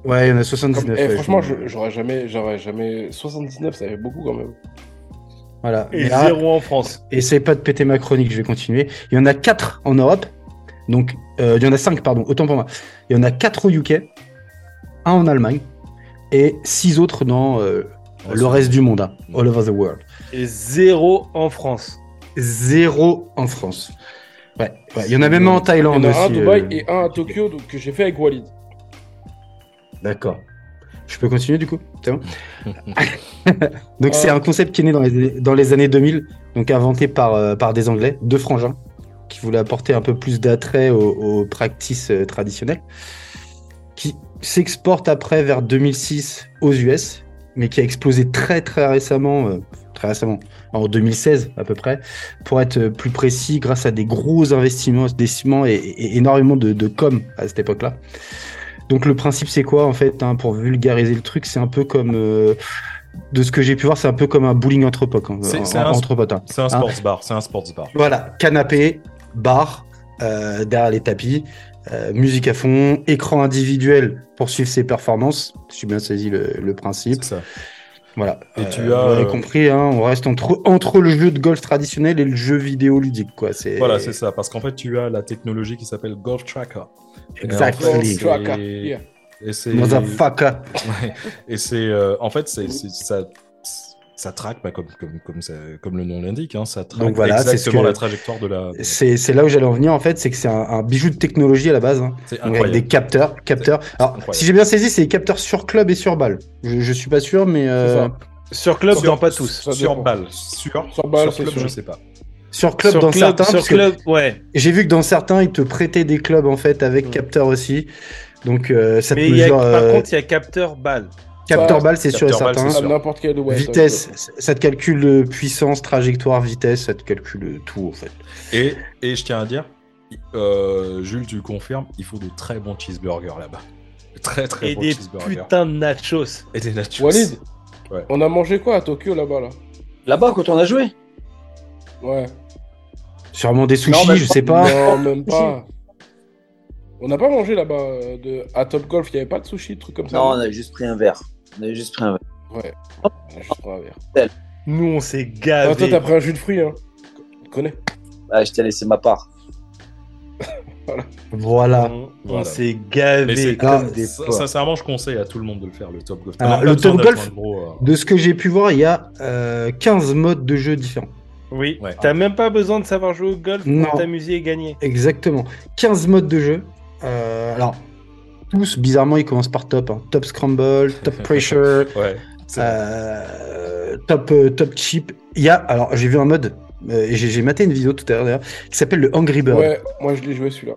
Ouais, il y en a Comme- 79. eh, ouais, franchement, j'aurais jamais, j'aurais jamais. 79, ça fait beaucoup quand même. Voilà. Et là, zéro en France. Essayez pas de péter ma chronique, je vais continuer. Il y en a 4 en Europe. Donc, euh, il y en a 5, pardon, autant pour moi. Il y en a 4 au UK, un en Allemagne et 6 autres dans euh, le reste du monde, hein, all over the world. Et zéro en France. Zéro en France. Ouais, ouais, il y en a même un en Il y en Thaïlande a un à aussi. Dubaï euh, et un à Tokyo donc, que j'ai fait avec Walid. D'accord. Je peux continuer du coup C'est bon Donc c'est un concept qui est né dans les, dans les années 2000, donc inventé par, euh, par des Anglais, deux frangins, qui voulaient apporter un peu plus d'attrait aux, aux practices euh, traditionnelles, qui s'exporte après vers 2006 aux US, mais qui a explosé très très récemment, euh, très récemment, en 2016 à peu près, pour être euh, plus précis, grâce à des gros investissements, investissements et, et énormément de, de com à cette époque-là. Donc le principe c'est quoi en fait hein, Pour vulgariser le truc, c'est un peu comme euh, de ce que j'ai pu voir, c'est un peu comme un bowling entre potes. hein, C'est- un- entre potes, hein. C'est un sports bar, c'est un sports bar. Voilà, canapé, bar, euh, derrière les tapis, euh, musique à fond, écran individuel pour suivre ses performances. Si j'ai bien saisi le, le principe. Ça. Voilà. Et tu vous as, avez euh, compris, hein, on reste entre, entre le jeu de golf traditionnel et le jeu vidéo ludique. Quoi. C'est... Voilà, c'est ça. Parce qu'en fait, tu as la technologie qui s'appelle Golf Tracker. Exactly. fait, Tracker, c'est- yeah. Et c'est. Motherfucker. Ouais. Et c'est. euh, en fait, c'est, c'est- ça. Ça traque, bah, comme, comme, comme, ça- comme le nom l'indique, hein, ça traque Donc voilà, c'est ce exactement que- la trajectoire de la. C'est, là où j'allais en venir en fait, c'est que c'est un, un bijou de technologie à la base. hein. C'est Donc avec des capteurs, capteurs. Alors, incroyable. si j'ai bien saisi, c'est des capteurs sur club et sur balle. Je, je suis pas sûr, mais euh. Sur club, Sur- dans pas tous. Sur balle. Sur, Sur balle, sur club, sûr. je sais pas. Sur club sur dans club, certains, sur club, ouais. j'ai vu que dans certains, ils te prêtaient des clubs en fait avec Mm. capteur aussi. Donc euh, ça Mais a- par euh, contre, il y a capteur balle. Capteur balle, c'est sûr et certain. n'importe quel ouais, Vitesse, top. ça te calcule euh, puissance, trajectoire, vitesse, ça te calcule tout en fait. Et, et je tiens à dire, euh, Jules, tu confirmes, il faut de très bons cheeseburgers là-bas. Très très Et bons des cheeseburgers. putains de nachos. Et des nachos. Walid, Ouais. on a mangé quoi à Tokyo là-bas là? Là-bas, quand on a joué? Ouais. Sûrement des sushis, même je sais pas. Non, même pas. On n'a pas mangé là-bas euh, de... à Top Golf, il n'y avait pas de sushi, truc comme ça. Non, on avait juste pris un verre. On avait juste pris un verre. Ouais. On a juste pris un verre. Nous, on s'est Ah, gavé. toi, t'as pris un jus de fruits, hein. Tu connais Ah, je t'ai laissé ma part. Voilà. On, on Voilà. s'est gavé comme des. Sincèrement, je conseille à tout le monde de le faire, le Top Golf. Alors, pas le Top Golf- gros, euh, De ce que j'ai pu voir, il y a euh, 15 modes de jeu différents. Oui, Ouais. t'as même pas besoin de savoir jouer au golf Non. pour t'amuser et gagner. Exactement. 15 modes de jeu. Euh, alors, tous, bizarrement, ils commencent par top. hein. Top Scramble, Top Pressure, Ouais. euh, top, euh, top Chip. Il y a, alors j'ai vu un mode, euh, et j'ai maté une vidéo tout à l'heure d'ailleurs, qui s'appelle le Angry Bird. Ouais, moi je l'ai joué celui-là.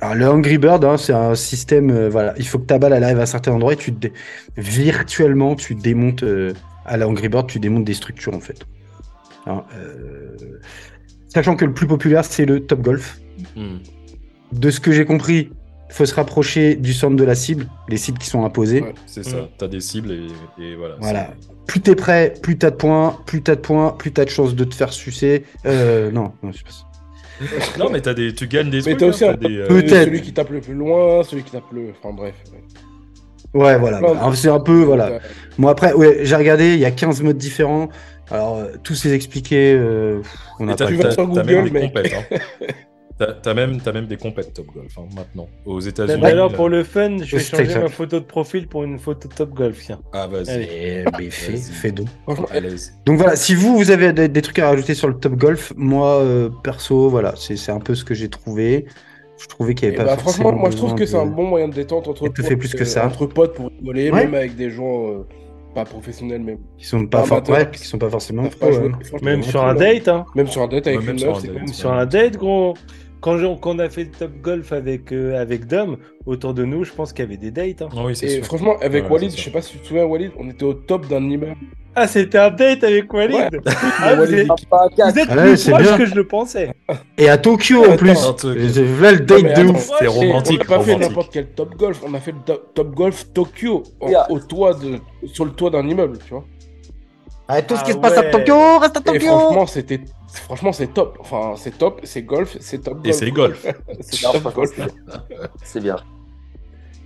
Alors, le Angry Bird, hein, c'est un système, euh, voilà, il faut que ta balle arrive à un certain endroit et tu te dé- virtuellement tu démontes euh, à la Angry Bird, tu démontes des structures en fait. Hein, euh, Sachant que le plus populaire c'est le Top Golf. Hmm. De ce que j'ai compris, faut se rapprocher du centre de la cible, les cibles qui sont imposées. Ouais. C'est ça. T'as des cibles et, et voilà. Voilà. Plus t'es prêt, plus t'as de points, plus t'as de points, plus t'as de chances de te faire sucer. Euh, non, non, c'est pas ça. Non, mais t'as des, tu gagnes des Mais t'as hein, aussi un euh, Peut-être. Celui qui tape le plus loin, celui qui tape le. Enfin bref. ouais. Ouais, voilà. C'est un peu, voilà. Euh, Bon, après, ouais, j'ai regardé, il y a 15 modes différents. Alors, euh, tous les expliquer, euh, on t'as pas Google, même des compètes. hein. T'as même, t'as même des compètes Top Golf hein, maintenant. Aux États-Unis. Mais alors, euh, pour le fun, je vais c'est changer ma photo de profil pour une photo Top Golf, tiens. Ah, vas-y. Eh, mais fais, fais donc. Donc voilà, si vous, vous avez des, des trucs à rajouter sur le Top Golf, moi, euh, perso, voilà, c'est c'est un peu ce que j'ai trouvé. Je trouvais qu'il n'y eh avait pas bah, franchement, moi je trouve que c'est un bon moyen de détente entre Et te fait plus que ça. entre potes pour rigoler, Ouais. même avec des gens euh, pas professionnels, même. qui sont pas, ouais, qui sont pas forcément pas pro, jouer. hein. Même sur un date, hein. Même sur un date avec Ouais, même une sur meuf, un date. Même sur un date, gros. Quand je- quand on a fait Top Golf avec, euh, avec Dom, autour de nous, je pense qu'il y avait des dates. hein. Ah oui, c'est Et sûr. franchement, avec Ouais, Walid, je sais pas si tu te souviens, Walid, on était au top d'un immeuble. Ah, c'était un date avec Walid Ouais. Ah, vous Walid, êtes, Ah, vous êtes Ah plus proche bien. que je le pensais. Et à Tokyo en plus. Et Là, le Non, date de ouf. C'est Et romantique. On n'a pas fait n'importe quel top golf, on a fait le top golf Tokyo, en- Yeah. au toit de, sur le toit d'un immeuble, tu vois. Ah, tout ce qui Ah se passe à. Tokyo reste à Et Tokyo. franchement, c'était, franchement, c'est top. Enfin, c'est top, c'est golf, c'est top golf. Et c'est golf. c'est top golf. c'est bien.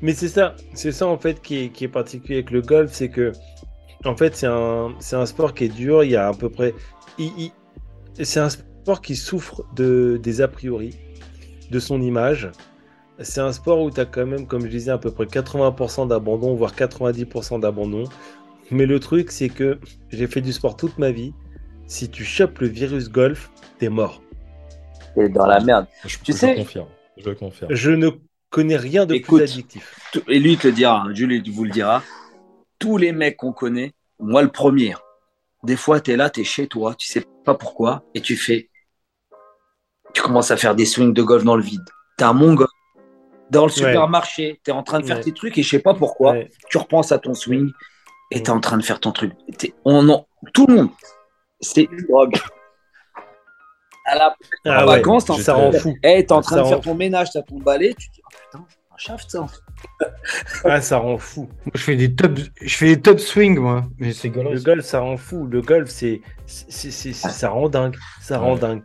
Mais c'est ça, c'est ça en fait qui est, qui est particulier avec le golf, c'est que en fait c'est un, c'est un sport qui est dur, il y a à peu près... c'est un sport qui souffre de, des a priori, de son image. C'est un sport où tu as quand même, comme je disais, à peu près 80% d'abandon, voire 90% d'abandon. Mais le truc, c'est que j'ai fait du sport toute ma vie. Si tu chopes le virus golf, t'es mort. Et dans la merde. Je, Tu je sais- confirme. Je confirme. Je ne connais rien de Écoute. plus addictif. Tout- Et lui, il te le dira, hein, Jules, il vous le dira. Tous les mecs qu'on connaît, moi le premier, des fois, tu es là, tu es chez toi, tu sais pas pourquoi, et tu fais. Tu commences à faire des swings de golf dans le vide. T'es un mongol. Dans le supermarché, tu es en train de faire Ouais. tes trucs et je sais pas pourquoi, Ouais. tu repenses à ton swing et tu es en train de faire ton truc. T'es- on en- tout le monde, c'est une drogue. À la Ah en ouais, vacances, t'en ça fais- rend fou. Eh, t'es en train Ça de faire ton ménage, t'as ton balai, tu te dis, oh putain, un shaft ça. Ah, ça rend fou. Je fais des top, je fais des top swings moi. Mais c'est Le golf, ça rend fou. Le golf, c'est, c'est, c'est- c'est- ça rend dingue. Ça rend Ouais. dingue.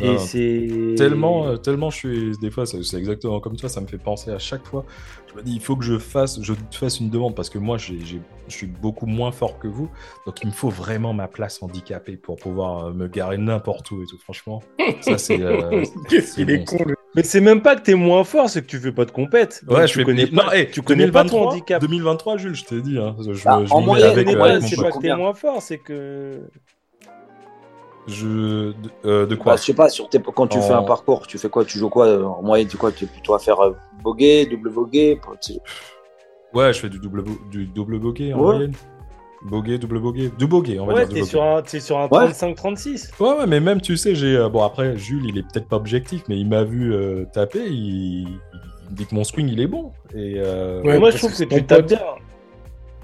Et Non. c'est Tellement, euh, tellement je suis. Des fois, c'est exactement comme toi, ça me fait penser à chaque fois. Je me dis, il faut que je fasse, je te fasse une demande parce que moi, j'ai- j'ai- je suis beaucoup moins fort que vous. Donc, il me faut vraiment ma place handicapée pour pouvoir euh, me garer n'importe où et tout. Franchement, ça, c'est. euh, Qu'est-ce c'est qu'il est bon, con, le Mais c'est même pas que t'es moins fort, c'est que tu fais pas de compète. Ouais, tu je fais connais Non, pas, hey, tu connais pas ton 2023, handicap. 2023, Jules, je t'ai dit. Hein, je je, Ah, je en mets moyenne, euh, c'est pas que t'es moins fort, c'est que. Je... De, euh, de quoi Bah, je sais pas, sur tes... quand tu En- fais un parcours, tu fais quoi? Tu joues quoi? En moyenne, tu quoi? Tu es plutôt à faire euh, bogey, double bogey Ouais, je fais du double, bo- du double bogey en Ouais. moyenne. Bogey, double bogey. Du bogey, on va Ouais, dire. t'es double sur un, t'es sur un Ouais. 35-36. Ouais, ouais, mais même, tu sais, j'ai. euh, bon, après, Jules, il est peut-être pas objectif, mais il m'a vu euh, taper. Il... dit que mon swing, il est bon. Et. euh, Ouais, Moi, je trouve que que, c'est tu tapes bien.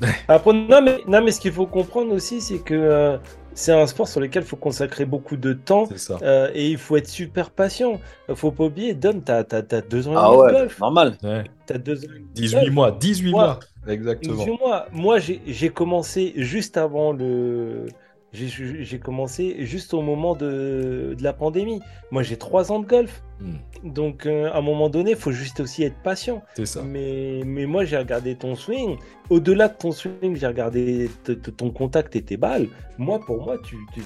Après, non, mais, non, mais ce qu'il faut comprendre aussi, c'est que euh, c'est un sport sur lequel il faut consacrer beaucoup de temps. C'est ça. euh, et il faut être super patient. Faut pas oublier, Dom, t'as as, deux ans et Ah demi de ouais, golf. normal. Ouais. T'as deux ans et demi de 18 golf. mois, 18 Moi, mois. Exactement. 18 mois. Moi, j'ai commencé juste avant le. J'ai j'ai commencé juste au moment de, de la pandémie. Moi, j'ai trois ans de golf. Hmm, Donc, euh, à un moment donné, il faut juste aussi être patient. c'est ça. Mais, mais moi, j'ai regardé ton swing. Au-delà de ton swing, j'ai regardé t- t- ton contact et tes balles. Moi, pour moi, tu, tu,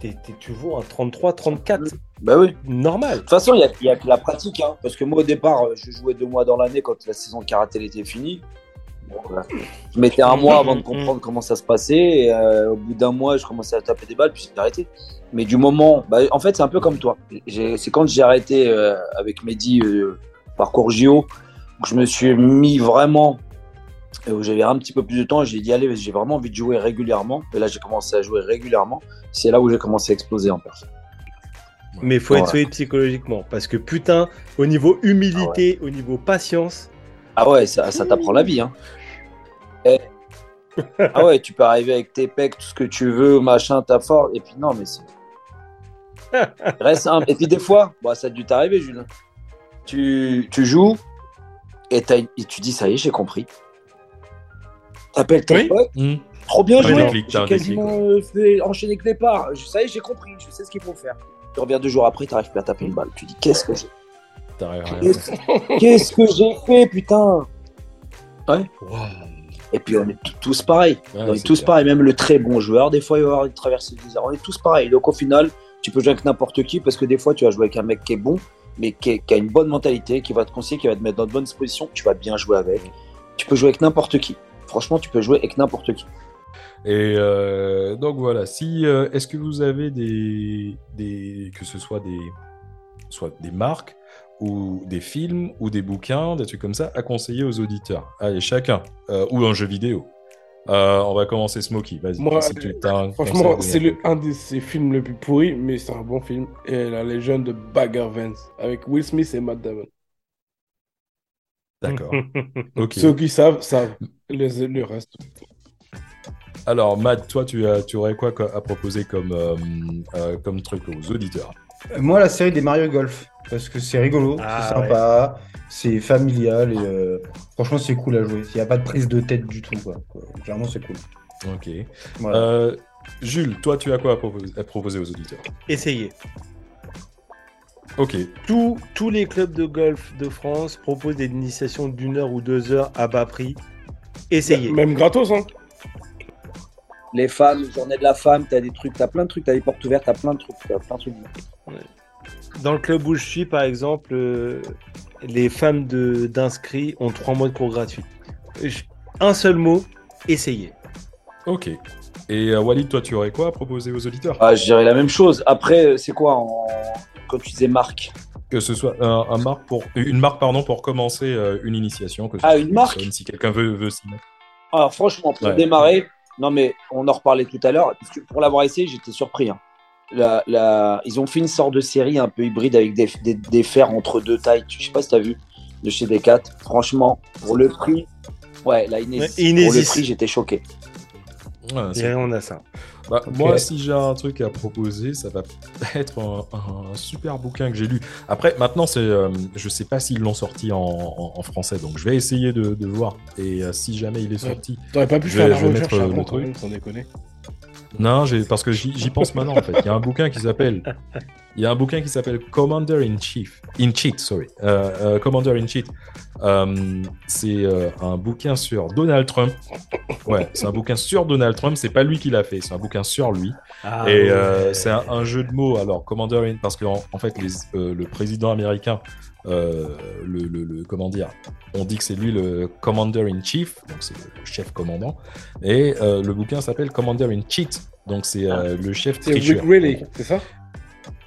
t'es- t'es- tu vaux un 33-34 Bah oui. normal. De toute façon, il y a, que la pratique. Hein, parce que moi, au départ, euh, je jouais deux mois dans l'année quand la saison de karaté était finie. Voilà. Je mettais un mois avant de comprendre comment ça se passait. Et, euh, au bout d'un mois, je commençais à taper des balles, puis j'ai arrêté. Mais du moment. Bah, en fait, c'est un peu comme toi. C'est quand j'ai arrêté euh, avec Mehdi, euh, parcours JO, où je me suis mis vraiment. et Où j'avais un petit peu plus de temps, j'ai dit allez, j'ai vraiment envie de jouer régulièrement. Et là, j'ai commencé à jouer régulièrement. C'est là où j'ai commencé à exploser en personne. Mais il faut être solide psychologiquement. Parce que putain, au niveau humilité, au niveau patience, Ah ouais, ça, ça t'apprend la vie. Hein. Eh. Ah ouais, tu peux arriver avec tes pecs, tout ce que tu veux, machin, ta force. Et puis non, mais c'est. Reste simple. Et puis des fois, bah, ça a dû t'arriver, Julien. Tu, tu joues et, tu dis, ça y est, j'ai compris. T'appelles Oui. potes, Hmm. trop bien joué. J'ai quasiment euh, fait enchaîner que les parts. Je- Ça y est, j'ai compris, je sais ce qu'il faut faire. Tu reviens deux jours après, t'arrives plus à taper une balle. Tu dis, qu'est-ce que j'ai. Qu'est-ce qu'est-ce que j'ai fait, putain? Et puis on est tous pareils. Ouais, on est tous pareils, même le très bon joueur, des fois il va avoir une traversée désert. On est tous pareils. Donc au final, tu peux jouer avec n'importe qui parce que des fois tu vas jouer avec un mec qui est bon, mais qui, est- qui a une bonne mentalité, qui va te conseiller, qui va te mettre dans de bonnes dispositions, tu vas bien jouer avec. Tu peux jouer avec n'importe qui. Franchement, tu peux jouer avec n'importe qui. Et euh, donc voilà, si euh, est-ce que vous avez des, des que ce soit des soit des marques ou des films ou des bouquins, des trucs comme ça à conseiller aux auditeurs. Allez, chacun euh, ou un jeu vidéo. Euh, on va commencer Smokey. Vas-y. Moi, si tu t'as un Franchement, c'est le, un de ses films les plus pourris, mais c'est un bon film. Et la légende de Bagger Vance avec Will Smith et Matt Damon. D'accord. Ok. Ceux qui savent, savent. Les, le reste. Alors Matt, toi tu as tu aurais quoi à proposer comme euh, comme truc aux auditeurs? Moi, la série des Mario Golf, parce que c'est rigolo, Ah, c'est sympa, c'est familial et euh, franchement, c'est cool à jouer. Il n'y a pas de prise de tête du tout, quoi. Clairement, c'est cool. Ok. Voilà. Euh, Jules, toi tu as quoi à proposer, à proposer aux auditeurs? Essayez. Ok. Tous, tous les clubs de golf de France proposent des initiations d'une heure ou deux heures à bas prix. Essayez. Même gratos, hein. Les femmes, journée de la femme, t'as des trucs, t'as plein de trucs, t'as des portes ouvertes, t'as plein de trucs, t'as plein de trucs. Dans le club où je suis, par exemple, euh, les femmes d'inscrits ont trois mois de cours gratuits. Un seul mot, essayez. Ok. Et euh, Walid, toi tu aurais quoi à proposer aux auditeurs? Ah, je dirais la même chose. Après, euh, c'est quoi en... quand tu disais marque? Que ce soit un, un marque pour une marque pardon pour commencer euh, une initiation. Que ce Ah, une marque? Si quelqu'un veut veut s'y mettre. Ah, franchement, pour Ouais. démarrer, non mais on en reparlait tout à l'heure. Pour l'avoir essayé, j'étais surpris. hein. La, la- Ils ont fait une sorte de série un peu hybride avec des, des, des fers entre deux tailles. Je sais pas si tu as vu de chez Decat. Franchement, pour le prix, ouais, la. Ouais, Pour le prix, j'étais choqué. Ouais, Et on a ça. Bah. Moi, si j'ai un truc à proposer, ça va être un, un super bouquin que j'ai lu. Après, maintenant, c'est, euh, je sais pas s'ils l'ont sorti en, en- en français, donc je vais essayer de, de voir. Et euh, si jamais il est Ouais. sorti, T'aurais pas pu Je faire vais- la je vais recherche mettre, euh, avant sans déconner. Non, parce que j'y, j'y pense maintenant en fait. Il y a un bouquin qui s'appelle, il y a un bouquin qui s'appelle Commander in Chief, in Cheat, sorry, Euh, euh, Commander in Cheat. Euh, c'est un bouquin sur Donald Trump. Ouais, c'est un bouquin sur Donald Trump. C'est pas lui qui l'a fait, c'est un bouquin sur lui. Ah Et c'est un, un jeu de mots. Alors, Commander in, parce que en, fait, les, le président américain, le, le- le- comment dire, on dit que c'est lui le Commander in Chief, donc c'est le chef commandant. Et le bouquin s'appelle Commander in Cheat, donc c'est euh, le chef C'est Rick tricheur. Riley, c'est ça?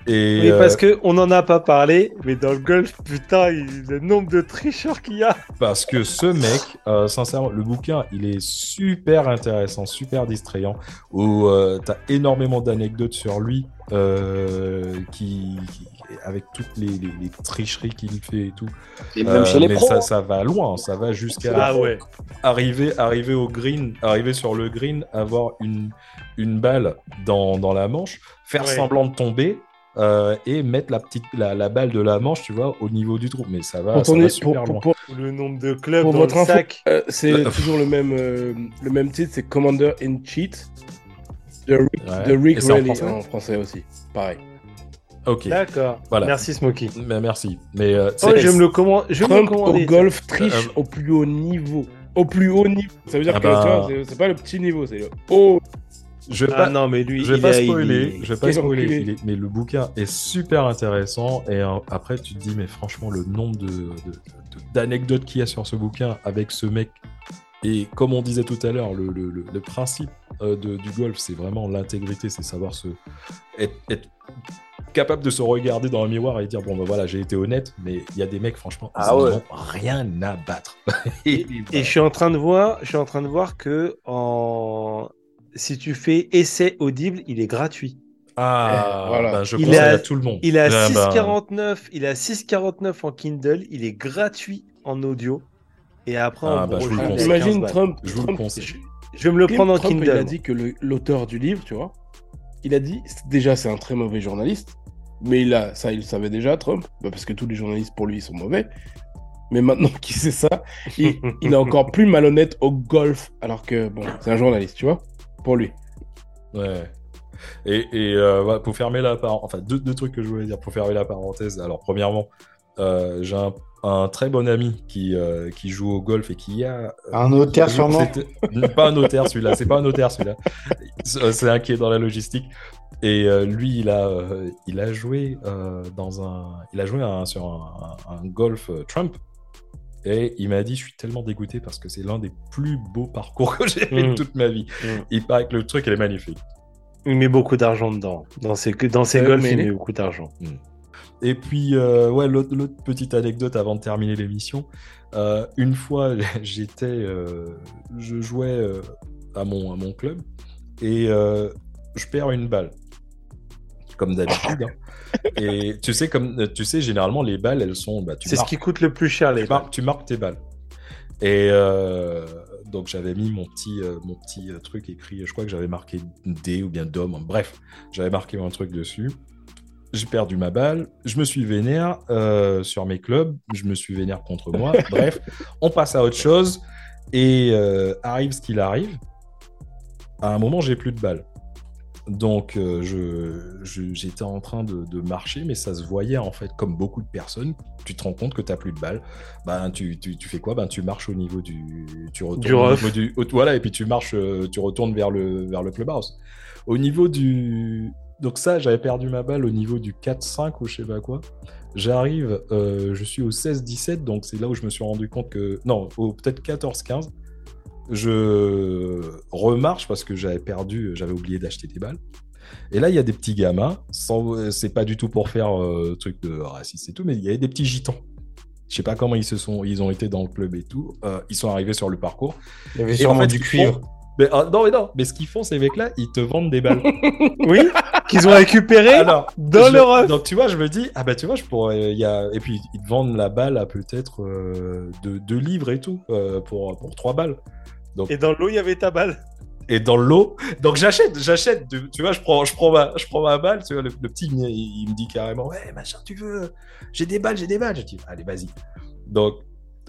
Et Oui, euh, parce que on n'en a pas parlé, mais dans le golf, putain, il- le nombre de tricheurs qu'il y a. Parce que ce mec, euh, sincèrement, le bouquin, il est super intéressant, super distrayant, où euh, t'as énormément d'anecdotes sur lui, euh, qui, qui- avec toutes les, les- les tricheries qu'il fait et tout. Et même Euh, chez les mais pros. ça, ça va loin, ça va jusqu'à Ah ouais. arriver, arriver au green, arriver sur le green, avoir une, une balle dans, dans la manche, faire Ouais. semblant de tomber. Euh, et mettre la petite la, la balle de la manche tu vois au niveau du trou mais ça va, Pour, ça va pour- super pour- loin pour- Le nombre de clubs Pour dans votre le info, sac. euh, c'est Euh, toujours le même, euh, le même titre, c'est Commander in Cheat de Rick, Ouais. de Rick c'est en Raleigh, français en français aussi. Pareil. ok D'accord. Voilà. Merci Smokey. Mais merci. Mais euh, Oh, je me le commander. Je vais me le Trump au golf triche Euh, au plus haut niveau. Au plus haut niveau. Ça veut dire Ah que bah. c'est- c'est pas le petit niveau, c'est le haut. Je vais Ah pas, non, mais lui, je vais il pas a- il- spoiler, je vais pas mais le bouquin est super intéressant et euh, après tu te dis mais franchement le nombre de, de- de- d'anecdotes qu'il y a sur ce bouquin avec ce mec et comme on disait tout à l'heure le, le- le- le principe euh, de- du golf c'est vraiment l'intégrité, c'est savoir se être, être capable de se regarder dans un miroir et dire bon ben voilà j'ai été honnête mais il y a des mecs franchement ils Ah ouais. ont rien à battre. Et, voilà. et je suis en train de voir, je suis en train de voir que en si tu fais essai audible, il est gratuit. Ah, Voilà. bah, je Il conseille à- à tout le monde. Il est à Ah, bah, 6,49, il à 6,49 en Kindle, il est gratuit en audio. Et après, Ah, en bah, je. 15 Imagine balles. Trump. je vous le Trump-. Je, je vais me le prendre en Trump, Kindle. Il a dit que l'auteur du livre, tu vois, il a dit déjà c'est un très mauvais journaliste, mais il a, ça il le savait déjà Trump, bah, parce que tous les journalistes pour lui sont mauvais. Mais maintenant qu'il sait ça, il, il est encore plus malhonnête au golf, alors que bon, c'est un journaliste, tu vois, pour lui. Ouais. Et, et euh, pour fermer la parenthèse, enfin deux, deux trucs que je voulais dire pour fermer la parenthèse. Alors premièrement, euh, j'ai un, un très bon ami qui, euh, qui joue au golf et qui a... Un notaire sûrement. Pas un notaire celui-là, c'est pas un notaire celui-là. C'est un qui est dans la logistique. Et lui, il a, il a joué dans un, il a joué un- sur un, golf Trump. Et il m'a dit, je suis tellement dégoûté parce que c'est l'un des plus beaux parcours que j'ai fait de Mm. toute ma vie. Mm. Il paraît que le truc, il est magnifique. Il met beaucoup d'argent dedans. Dans ses, dans ses Euh, golfs, mais il met beaucoup d'argent. Et puis, euh, ouais, l'autre petite anecdote avant de terminer l'émission. Euh, une fois, j'étais, euh, je jouais à, mon, à mon club et je perds une balle, comme d'habitude. hein. Et tu sais, comme tu sais, généralement les balles, elles sont, bah, C'est ce qui coûte le plus cher, les tu marques, tu marques tes balles. Et euh, donc j'avais mis mon petit, euh, mon petit euh, truc écrit, je crois que j'avais marqué D ou bien Dom, bref, j'avais marqué un truc dessus. J'ai perdu ma balle, je me suis vénère euh, sur mes clubs, je me suis vénère contre moi, bref, on passe à autre chose et euh, arrive ce qu'il arrive. À un moment, j'ai plus de balles. Donc, euh, je, je- j'étais en train de, de marcher, mais ça se voyait en fait, comme beaucoup de personnes. Tu te rends compte que tu n'as plus de balles. Ben, tu, tu, tu fais quoi? Ben, Tu marches au niveau du. Tu retournes Du au niveau du. au- Voilà, et puis tu marches, euh, tu retournes vers le, vers le clubhouse. Au niveau du. Donc, ça, j'avais perdu ma balle au niveau du 4-5 ou je sais pas quoi. J'arrive, euh, je suis au 16-17, donc c'est là où je me suis rendu compte que. Non, au peut-être 14-15 je remarche parce que j'avais perdu, j'avais oublié d'acheter des balles. Et là, il y a des petits gamins, sans- c'est pas du tout pour faire euh, truc de raciste et tout, mais il y avait des petits gitans. Je sais pas comment ils se sont, ils ont été dans le club et tout. Euh, ils sont arrivés sur le parcours. Il y avait Et sûrement en fait, du cuivre. font- Mais, ah, non, mais non, mais ce qu'ils font, ces mecs-là, ils te vendent des balles. Oui, qu'ils ont récupéré Alors, dans je- le rough. Donc tu vois, je me dis, ah bah tu vois, je pourrais, il y a... et puis ils te vendent la balle à peut-être euh, deux, deux livres et tout, euh, pour, pour trois balles. Et dans l'eau, il y avait ta balle. et dans l'eau. Donc j'achète, j'achète. Tu tu vois, je prends, je prends ma, je prends ma balle. Tu vois, le, le petit, il, il me dit carrément, ouais, machin, tu veux J'ai des balles, j'ai des balles. Je dis, allez, vas-y. Donc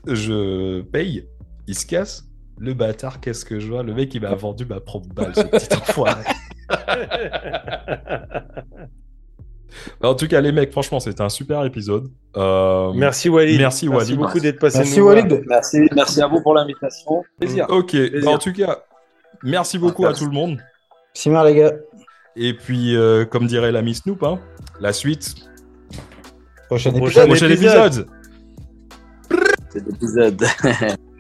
je paye. Il se casse. Le bâtard, qu'est-ce que je vois? Le mec, il m'a vendu ma propre balle, ce petit enfoiré. en tout cas, les mecs, franchement, c'était un super épisode. Euh, Merci Walid. Merci, Walid. beaucoup d'être passé Merci nous voir. Walid. Merci, merci à vous pour l'invitation. Plaisir. Ok, bah, en tout cas, merci beaucoup à Merci. tout le monde. Simar, les gars. Et puis, euh, comme dirait l'ami Snoop, hein, la suite, Prochain Prochain épisode. prochain épisode. épisode.